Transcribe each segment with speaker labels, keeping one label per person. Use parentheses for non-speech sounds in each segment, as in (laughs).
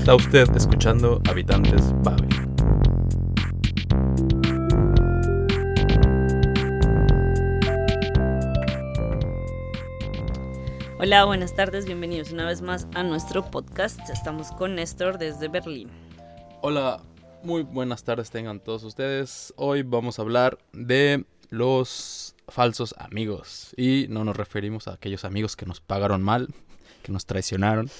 Speaker 1: Está usted escuchando Habitantes Babel.
Speaker 2: Hola, buenas tardes, bienvenidos una vez más a nuestro podcast. Estamos con Néstor desde Berlín.
Speaker 1: Hola, muy buenas tardes tengan todos ustedes. Hoy vamos a hablar de los falsos amigos. Y no nos referimos a aquellos amigos que nos pagaron mal, que nos traicionaron,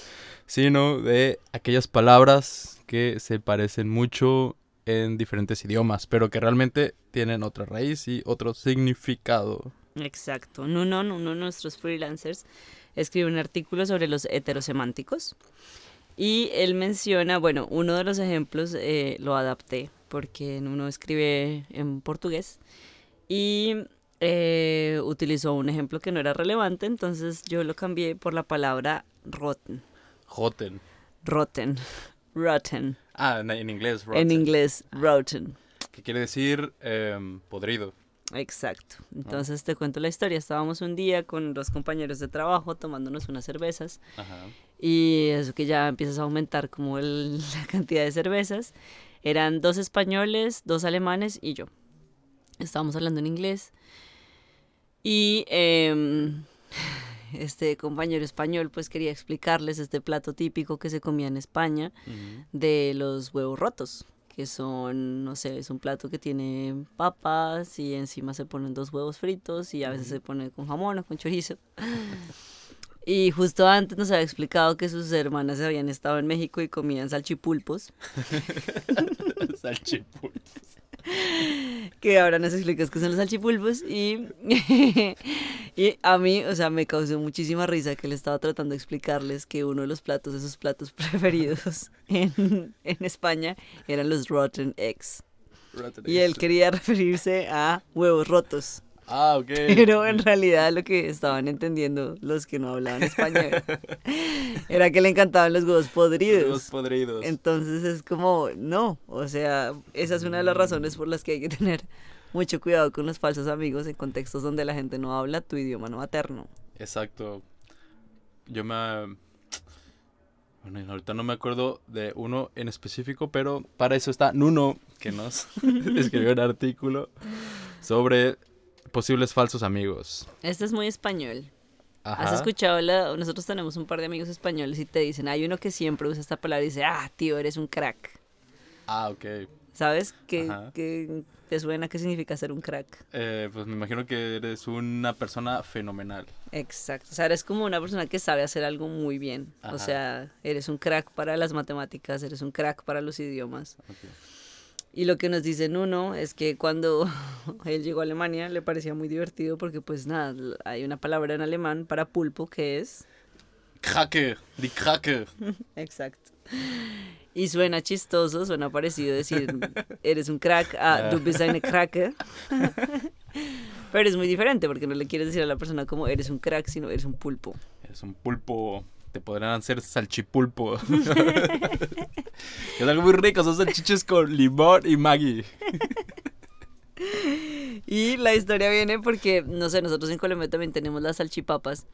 Speaker 1: sino de aquellas palabras que se parecen mucho en diferentes idiomas, pero que realmente tienen otra raíz y otro significado.
Speaker 2: Exacto. Nuno, uno de nuestros freelancers, escribe un artículo sobre los heterosemánticos. Y él menciona, bueno, uno de los ejemplos eh, lo adapté, porque uno escribe en portugués. Y eh, utilizó un ejemplo que no era relevante, entonces yo lo cambié por la palabra rotten.
Speaker 1: Rotten.
Speaker 2: Rotten. Rotten.
Speaker 1: Ah, en inglés, rotten.
Speaker 2: En inglés, rotten.
Speaker 1: Que quiere decir em, podrido.
Speaker 2: Exacto. Entonces te cuento la historia. Estábamos un día con dos compañeros de trabajo tomándonos unas cervezas. Ajá. Y eso que ya empiezas a aumentar como el, (laughs) la cantidad de cervezas. Eran dos españoles, dos alemanes y yo. Estábamos hablando en inglés. Y em, este compañero español pues quería explicarles este plato típico que se comía en España de los huevos rotos que son, no sé, es un plato que tiene papas y encima se ponen dos huevos fritos y a veces se pone con jamón o con chorizo. (laughs) Y justo antes nos había explicado que sus hermanas habían estado en México y comían salchipulpos. (laughs)
Speaker 1: salchipulpos. (laughs)
Speaker 2: que ahora nos explicas qué son los salchipulpos y, y a mí, o sea, me causó muchísima risa que le estaba tratando de explicarles que uno de los platos de sus platos (laughs) preferidos en, en España eran los rotten eggs. y él quería referirse a huevos rotos.
Speaker 1: Ah, ok.
Speaker 2: Pero en realidad lo que estaban entendiendo los que no hablaban español (laughs) era que le encantaban los huevos podridos.
Speaker 1: Los podridos.
Speaker 2: Entonces es como, no, o sea, esa es una de las razones por las que hay que tener mucho cuidado con los falsos amigos en contextos donde la gente no habla tu idioma no materno.
Speaker 1: Exacto. Yo me... Bueno, ahorita no me acuerdo de uno en específico, pero para eso está Nuno, que nos (laughs) escribió un artículo sobre posibles falsos amigos.
Speaker 2: Este es muy español. ¿Has escuchado? La... Nosotros tenemos un par de amigos españoles y te dicen, hay uno que siempre usa esta palabra y dice, ah, tío, eres un crack.
Speaker 1: Ah, ok.
Speaker 2: ¿Sabes qué, qué te suena? ¿Qué significa ser un crack?
Speaker 1: Eh, pues me imagino que eres una persona fenomenal.
Speaker 2: Exacto. O sea, eres como una persona que sabe hacer algo muy bien. O sea, eres un crack para las matemáticas, eres un crack para los idiomas. Okay. Y lo que nos dicen uno es que cuando (laughs) él llegó a Alemania le parecía muy divertido porque pues nada, hay una palabra en alemán para pulpo que es...
Speaker 1: Krake, die Krake. (laughs)
Speaker 2: Exacto. Y suena chistoso, suena parecido decir, eres un crack, ah, du bist eine Krake. (laughs) Pero es muy diferente porque no le quieres decir a la persona como eres un crack, sino eres un pulpo.
Speaker 1: Eres un pulpo te podrán hacer salchipulpo. (laughs) es algo muy rico, son salchiches con limón y Maggi.
Speaker 2: y la historia viene porque, no sé, nosotros en Colombia también tenemos las salchipapas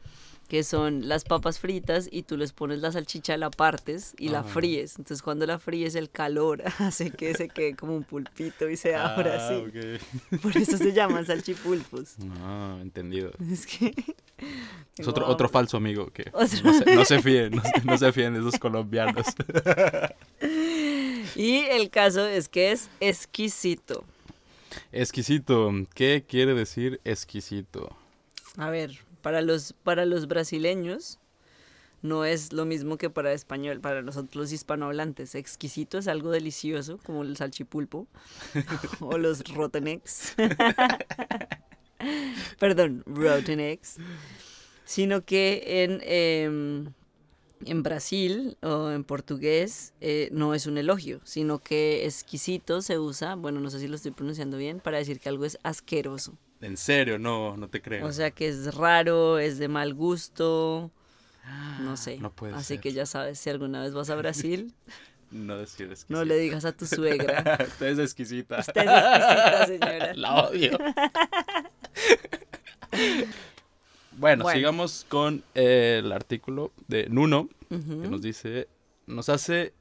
Speaker 2: que son las papas fritas y tú les pones la salchicha, la partes y la fríes. Entonces cuando la fríes el calor (laughs) hace que se quede como un pulpito y se abra ah, así. (laughs) Por eso se llaman salchipulpos.
Speaker 1: Ah, entendido. Es que... Es otro, otro falso amigo que (laughs) no se, no se, fíen, no, se fíen de esos colombianos.
Speaker 2: y el caso es que es exquisito.
Speaker 1: Exquisito. ¿Qué quiere decir exquisito?
Speaker 2: A ver, para los, para los brasileños no es lo mismo que para español, para nosotros los hispanohablantes. Exquisito es algo delicioso, como el salchipulpo (laughs) o los rotten eggs. (laughs) Perdón, rotten eggs. Sino que en, em, en Brasil o en portugués eh, no es un elogio, sino que exquisito se usa, bueno, no sé si lo estoy pronunciando bien, para decir que algo es asqueroso.
Speaker 1: En serio, no, no te creo.
Speaker 2: O sea que es raro, es de mal gusto. No sé. No puede Así que ya sabes, si alguna vez vas a Brasil. (laughs)
Speaker 1: no decir exquisita.
Speaker 2: No le digas a tu suegra. (laughs)
Speaker 1: Usted es exquisita.
Speaker 2: Usted es exquisita, señora. (laughs)
Speaker 1: La odio. bueno, sigamos con el artículo de Nuno, que nos dice, nos hace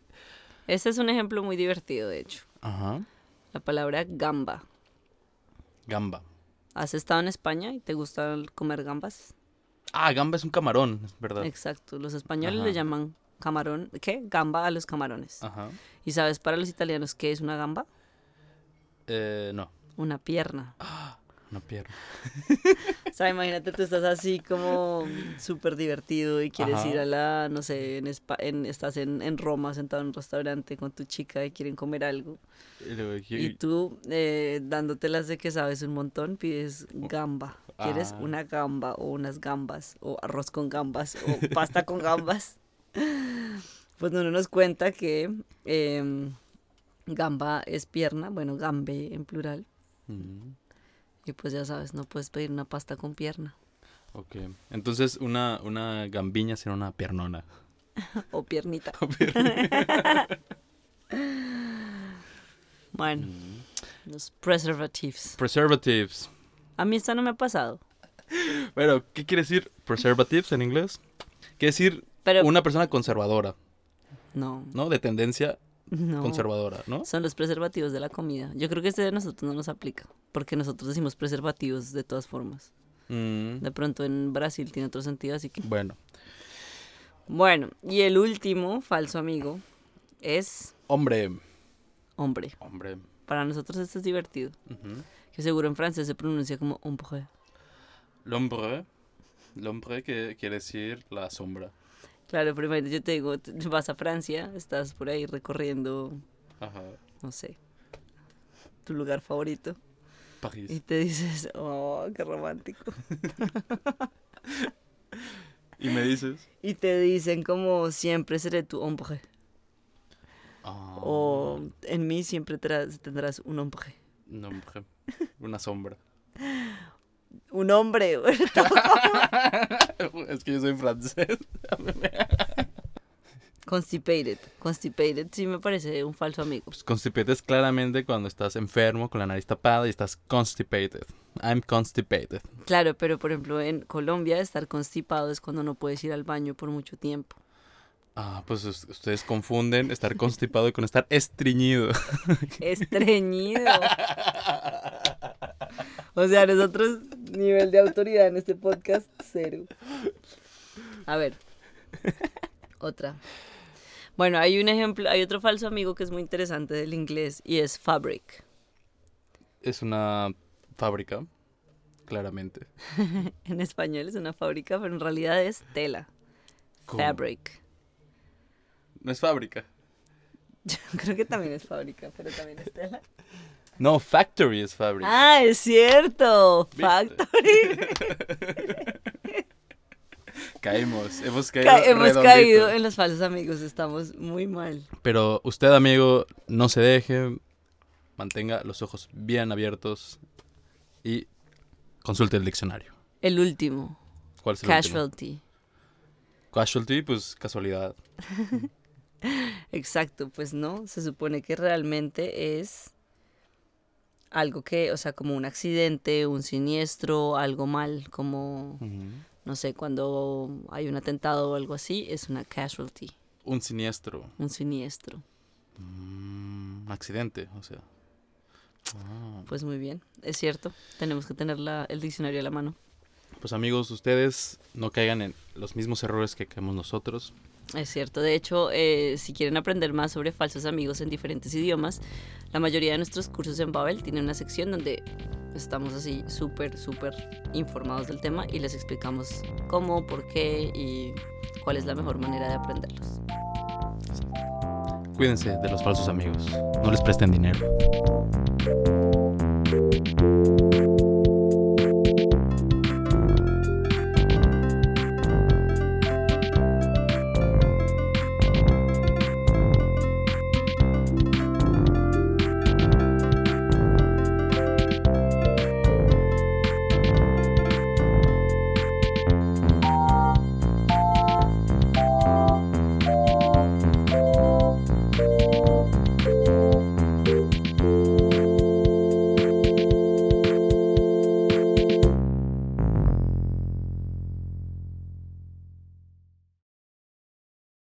Speaker 2: Este es un ejemplo muy divertido, de hecho.
Speaker 1: Ajá.
Speaker 2: La palabra gamba.
Speaker 1: Gamba.
Speaker 2: ¿Has estado en España y te gusta comer gambas?
Speaker 1: Ah, gamba es un camarón, es verdad.
Speaker 2: Exacto. Los españoles
Speaker 1: Ajá.
Speaker 2: le llaman camarón. ¿Qué? Gamba a los camarones.
Speaker 1: Ajá.
Speaker 2: ¿Y sabes para los italianos qué es una gamba?
Speaker 1: Eh, no,
Speaker 2: Una pierna.
Speaker 1: Una pierna. (laughs)
Speaker 2: O sea, imagínate, tú estás así como súper divertido y quieres
Speaker 1: Ajá.
Speaker 2: ir a la, no sé, en, Espa- en- estás en, en Roma sentado en un restaurante con tu chica y quieren comer algo.
Speaker 1: Y
Speaker 2: tú, eh, dándotelas de que sabes un montón, pides gamba. ¿Quieres
Speaker 1: Ah.
Speaker 2: una gamba o unas gambas o arroz con gambas o pasta con gambas? (laughs) Pues uno nos cuenta que em, gamba es pierna, bueno, gambe en plural.
Speaker 1: Mm,
Speaker 2: Y pues ya sabes, no puedes pedir una pasta con pierna
Speaker 1: ok. Entonces, una, una gambiña será una piernona. (laughs)
Speaker 2: o piernita. (laughs) Bueno,
Speaker 1: Mm.
Speaker 2: los preservatives.
Speaker 1: Preservatives.
Speaker 2: A mí esta no me ha pasado. (laughs)
Speaker 1: Pero, ¿qué quiere decir preservatives en inglés? Quiere decir
Speaker 2: Pero
Speaker 1: una persona conservadora,
Speaker 2: no,
Speaker 1: ¿no? De tendencia
Speaker 2: no.
Speaker 1: conservadora, ¿no?
Speaker 2: Son los preservativos de la comida. Yo creo que este de nosotros no nos aplica, porque nosotros decimos preservativos de todas formas.
Speaker 1: Mm,
Speaker 2: De pronto en Brasil tiene otro sentido, así que...
Speaker 1: bueno,
Speaker 2: Bueno, y el último falso amigo es
Speaker 1: hombre,
Speaker 2: hombre.
Speaker 1: hombre.
Speaker 2: Para nosotros esto es divertido, que seguro en francés se pronuncia como hombre.
Speaker 1: L'ombre, l'ombre que quiere decir la sombra.
Speaker 2: Claro, primero yo te digo, (laughs) vas a Francia, estás por ahí recorriendo,
Speaker 1: Ajá.
Speaker 2: no sé, tu lugar favorito, y
Speaker 1: París.
Speaker 2: te dices, (laughs) oh, qué romántico. (laughs)
Speaker 1: Y me dices.
Speaker 2: Y te dicen como siempre seré tu hombre.
Speaker 1: Ah,
Speaker 2: O en mí siempre tendrás un hombre.
Speaker 1: Nombre. Una sombra.
Speaker 2: Un hombre. (laughs)
Speaker 1: es que yo soy francés. (laughs) (laughs)
Speaker 2: Constipated. Constipated sí me parece un falso amigo.
Speaker 1: Pues constipated es claramente cuando estás enfermo con la nariz tapada y estás constipated. I'm constipated.
Speaker 2: Claro, pero por ejemplo en Colombia estar constipado es cuando no puedes ir al baño por mucho tiempo.
Speaker 1: Ah, pues us- ustedes confunden estar constipado con estar estreñido.
Speaker 2: Estreñido. O sea, nosotros nivel de autoridad en este podcast cero. A ver. Otra. Bueno, hay un ejemplo, hay otro falso amigo que es muy interesante del inglés y es fabric.
Speaker 1: Es una fábrica, claramente. (laughs)
Speaker 2: En español es una fábrica, pero en realidad es tela.
Speaker 1: ¿Cómo?
Speaker 2: Fabric.
Speaker 1: No es fábrica. (laughs)
Speaker 2: Yo creo que también es fábrica, pero también es tela.
Speaker 1: No, factory es fábrica.
Speaker 2: Ah, es cierto.
Speaker 1: ¿Viste?
Speaker 2: Factory. (laughs)
Speaker 1: Caímos, hemos caído.
Speaker 2: Ca- hemos
Speaker 1: redondito.
Speaker 2: caído en los falsos amigos, estamos muy mal.
Speaker 1: Pero usted, amigo, no se deje, mantenga los ojos bien abiertos y consulte el diccionario.
Speaker 2: El último,
Speaker 1: ¿Cuál es el último?
Speaker 2: casualty.
Speaker 1: Casualty, pues casualidad. (laughs)
Speaker 2: Exacto, pues no, se supone que realmente es algo que, o sea, como un accidente, un siniestro, algo mal, como, no sé, cuando hay un atentado o algo así, es una casualty,
Speaker 1: Un siniestro.
Speaker 2: un siniestro.
Speaker 1: Mm, accidente, o sea. Ah.
Speaker 2: Pues muy bien, es cierto, tenemos que tener la- el diccionario a la mano.
Speaker 1: Pues amigos, ustedes no caigan en los mismos errores que caemos nosotros.
Speaker 2: Es cierto, de hecho, eh, si quieren aprender más sobre falsos amigos en diferentes idiomas, la mayoría de nuestros cursos en Babel tienen una sección donde estamos así súper, súper informados del tema y les explicamos cómo, por qué y cuál es la mejor manera de aprenderlos.
Speaker 1: Cuídense de los falsos amigos. No les presten dinero.